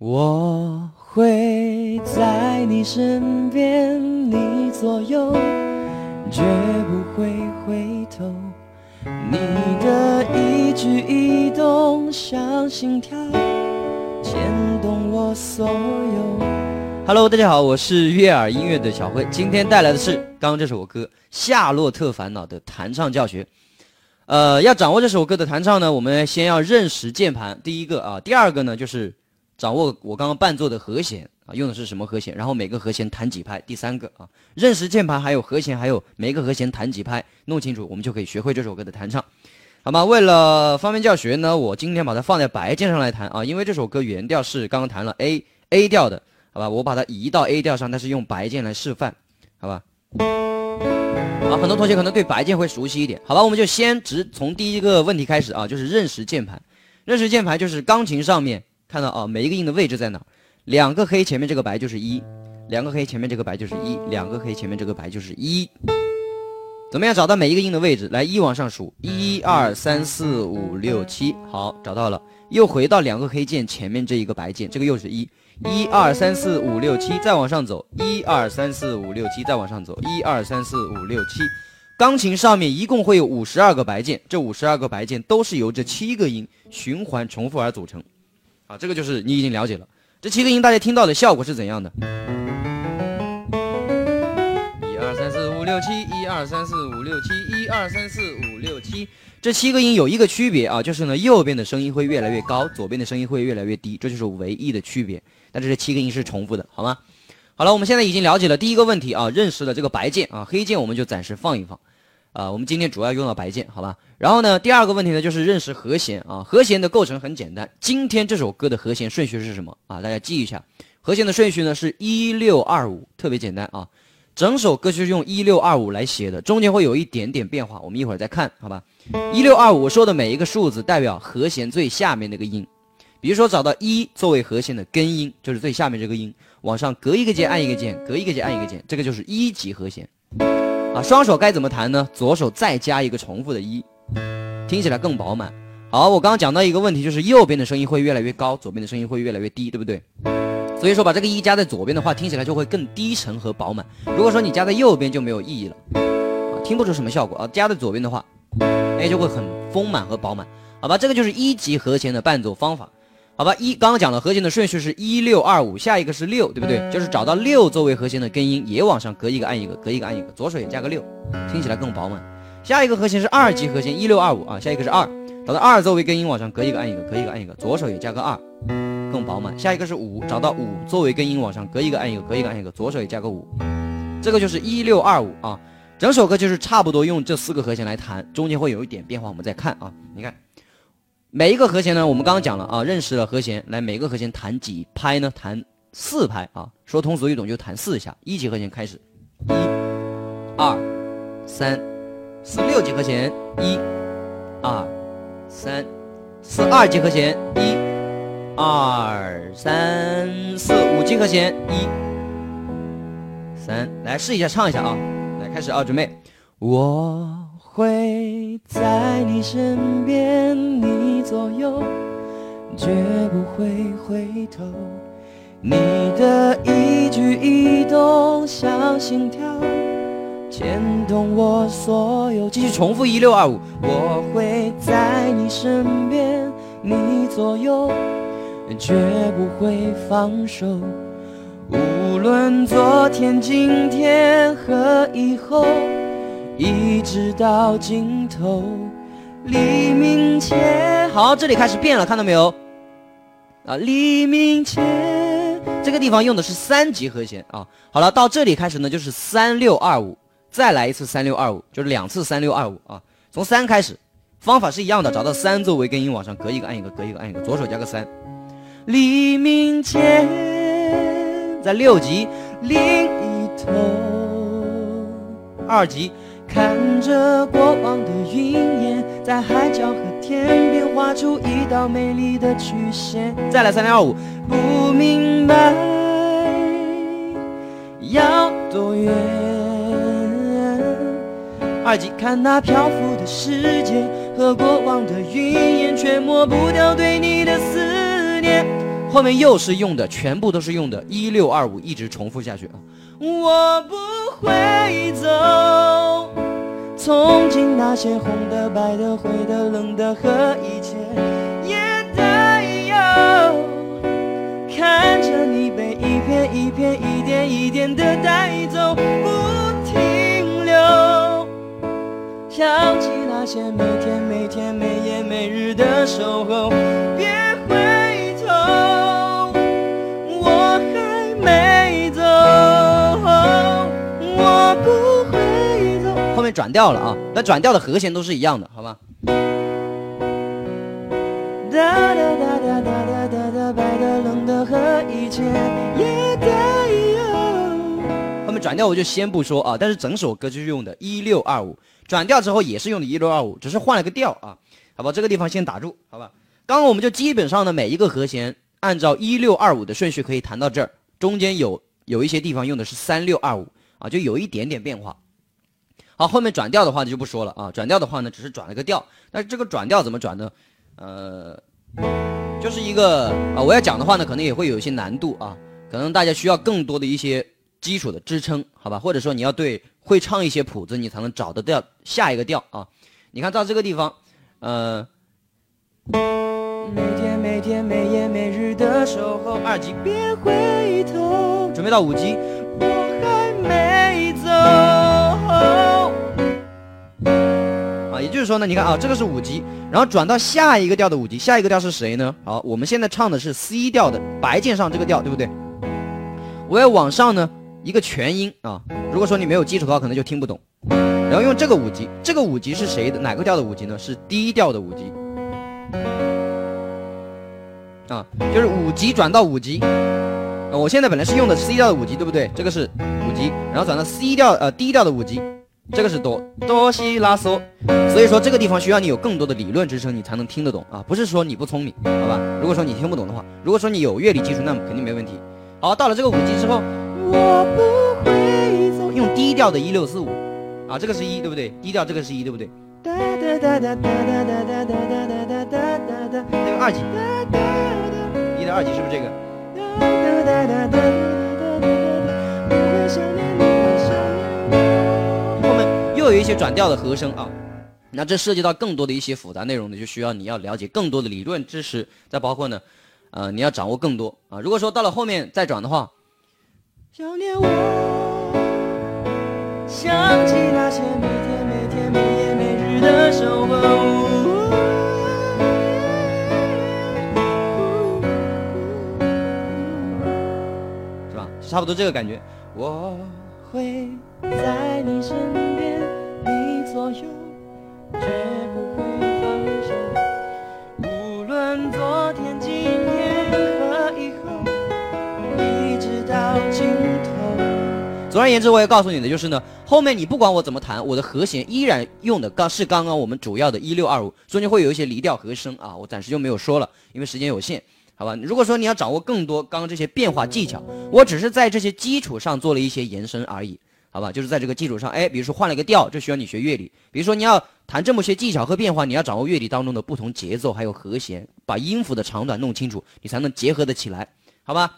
我会在你身边，你左右，绝不会回头。你的一举一动像心跳，牵动我所有。Hello，大家好，我是悦耳音乐的小辉，今天带来的是刚刚这首歌《夏洛特烦恼》的弹唱教学。呃，要掌握这首歌的弹唱呢，我们先要认识键盘，第一个啊，第二个呢就是。掌握我刚刚伴奏的和弦啊，用的是什么和弦？然后每个和弦弹几拍？第三个啊，认识键盘，还有和弦，还有每个和弦弹几拍，弄清楚，我们就可以学会这首歌的弹唱，好吗？为了方便教学呢，我今天把它放在白键上来弹啊，因为这首歌原调是刚刚弹了 A A 调的，好吧？我把它移到 A 调上，但是用白键来示范，好吧？啊，很多同学可能对白键会熟悉一点，好吧？我们就先直从第一个问题开始啊，就是认识键盘，认识键盘就是钢琴上面。看到啊，每一个音的位置在哪？两个黑前面这个白就是一，两个黑前面这个白就是一，两个黑前面这个白就是一。怎么样找到每一个音的位置？来，一往上数，一二三四五六七，好，找到了。又回到两个黑键前面这一个白键，这个又是一，一二三四五六七，再往上走，一二三四五六七，再往上走，一二三四五六七。钢琴上面一共会有五十二个白键，这五十二个白键都是由这七个音循环重复而组成。啊，这个就是你已经了解了。这七个音大家听到的效果是怎样的？一二三四五六七，一二三四五六七，一二三四五六七。这七个音有一个区别啊，就是呢，右边的声音会越来越高，左边的声音会越来越低，这就是唯一的区别。但是这七个音是重复的，好吗？好了，我们现在已经了解了第一个问题啊，认识了这个白键啊，黑键我们就暂时放一放。啊，我们今天主要用到白键，好吧？然后呢，第二个问题呢，就是认识和弦啊。和弦的构成很简单。今天这首歌的和弦顺序是什么啊？大家记一下，和弦的顺序呢是一六二五，特别简单啊。整首歌曲是用一六二五来写的，中间会有一点点变化，我们一会儿再看，好吧？一六二五，说的每一个数字代表和弦最下面那个音。比如说找到一作为和弦的根音，就是最下面这个音，往上隔一个键按一个键，隔一个键按一个键，这个就是一级和弦。啊，双手该怎么弹呢？左手再加一个重复的一，听起来更饱满。好，我刚刚讲到一个问题，就是右边的声音会越来越高，左边的声音会越来越低，对不对？所以说把这个一加在左边的话，听起来就会更低沉和饱满。如果说你加在右边就没有意义了，听不出什么效果啊。加在左边的话，哎，就会很丰满和饱满。好吧，这个就是一级和弦的伴奏方法。好吧，一刚刚讲了和弦的顺序是一六二五，下一个是六，对不对？就是找到六作为和弦的根音，也往上隔一个按一个，隔一个按一个，左手也加个六，听起来更饱满。下一个和弦是二级和弦一六二五啊，下一个是二，找到二作为根音，往上隔一个按一个，隔一个按一个，左手也加个二，更饱满。下一个是五，找到五作为根音，往上隔一个按一个，隔一个按一个，左手也加个五，这个就是一六二五啊。整首歌就是差不多用这四个和弦来弹，中间会有一点变化，我们再看啊，你看。每一个和弦呢，我们刚刚讲了啊，认识了和弦，来每个和弦弹几拍呢？弹四拍啊，说通俗易懂就弹四下。一级和弦开始，一、二、三、四，六级和弦，一、二、三、四，二级和弦，一、二、三、四，五级和弦，一、三，来试一下唱一下啊，来开始啊，准备，我。会在你身边，你左右，绝不会回头。你的一举一动像心跳，牵动我所有。继续重复一六二五。我会在你身边，你左右，绝不会放手。无论昨天、今天和以后。一直到尽头，黎明前。好，这里开始变了，看到没有？啊，黎明前，这个地方用的是三级和弦啊。好了，到这里开始呢，就是三六二五，再来一次三六二五，就是两次三六二五啊。从三开始，方法是一样的，找到三作为根音，往上隔一个按一个，隔一个按一个，左手加个三。黎明前，在六级另一头，二级。看着过往的云烟，在海角和天边画出一道美丽的曲线。再来三零二五，不明白要多远。二级看那漂浮的世界和过往的云烟，却抹不掉对你的思念。后面又是用的，全部都是用的，一六二五一直重复下去啊。我不会走，从今那些红的、白的、灰的、冷的和一切也带有，看着你被一片一片、一点一点的带走，不停留，想起那些每天每天、每夜每日的守候，转调了啊，那转调的和弦都是一样的，好吧？哒哒哒哒哒哒哒哒，白的、冷的和一切也带有。后面转调我就先不说啊，但是整首歌就是用的一六二五，转调之后也是用的一六二五，只是换了个调啊，好吧？这个地方先打住，好吧？刚刚我们就基本上的每一个和弦按照一六二五的顺序可以弹到这儿，中间有有一些地方用的是三六二五啊，就有一点点变化。好，后面转调的话就不说了啊，转调的话呢只是转了个调，但是这个转调怎么转呢？呃，就是一个啊，我要讲的话呢，可能也会有一些难度啊，可能大家需要更多的一些基础的支撑，好吧？或者说你要对会唱一些谱子，你才能找得到下一个调啊。你看到这个地方，呃，每天每天每夜每日的守候，二级别回头，准备到五级，说呢，你看啊，这个是五级，然后转到下一个调的五级，下一个调是谁呢？好，我们现在唱的是 C 调的白键上这个调，对不对？我要往上呢一个全音啊，如果说你没有基础的话，可能就听不懂。然后用这个五级，这个五级是谁的？哪个调的五级呢？是 D 调的五级。啊，就是五级转到五级。我现在本来是用的 C 调的五级，对不对？这个是五级，然后转到 C 调呃 D 调的五级。这个是哆哆西拉嗦，所以说这个地方需要你有更多的理论支撑，你才能听得懂啊！不是说你不聪明，好吧？如果说你听不懂的话，如果说你有乐理基础，那么肯定没问题。好，到了这个五级之后，我不会走，用低调的一六四五，啊，这个是一对不对？低调这个是一对不对？哒哒哒哒哒哒哒哒哒哒哒哒哒哒，这个二级，一的二级是不是这个？哒哒哒哒哒哒哒哒。又有一些转调的和声啊，那这涉及到更多的一些复杂内容呢，就需要你要了解更多的理论知识，再包括呢，呃，你要掌握更多啊。如果说到了后面再转的话，想念我，想起那些每天每天每夜每日的守候，是吧？差不多这个感觉。我会在你身边。你左右，绝不会放手。无论昨天、今天和以后，一直到尽头。总而言之，我要告诉你的就是呢，后面你不管我怎么弹，我的和弦依然用的刚是刚刚我们主要的一六二五，中间会有一些离调和声啊，我暂时就没有说了，因为时间有限，好吧？如果说你要掌握更多刚刚这些变化技巧，我只是在这些基础上做了一些延伸而已。好吧，就是在这个基础上，哎，比如说换了一个调，这需要你学乐理。比如说你要弹这么些技巧和变化，你要掌握乐理当中的不同节奏，还有和弦，把音符的长短弄清楚，你才能结合得起来，好吧？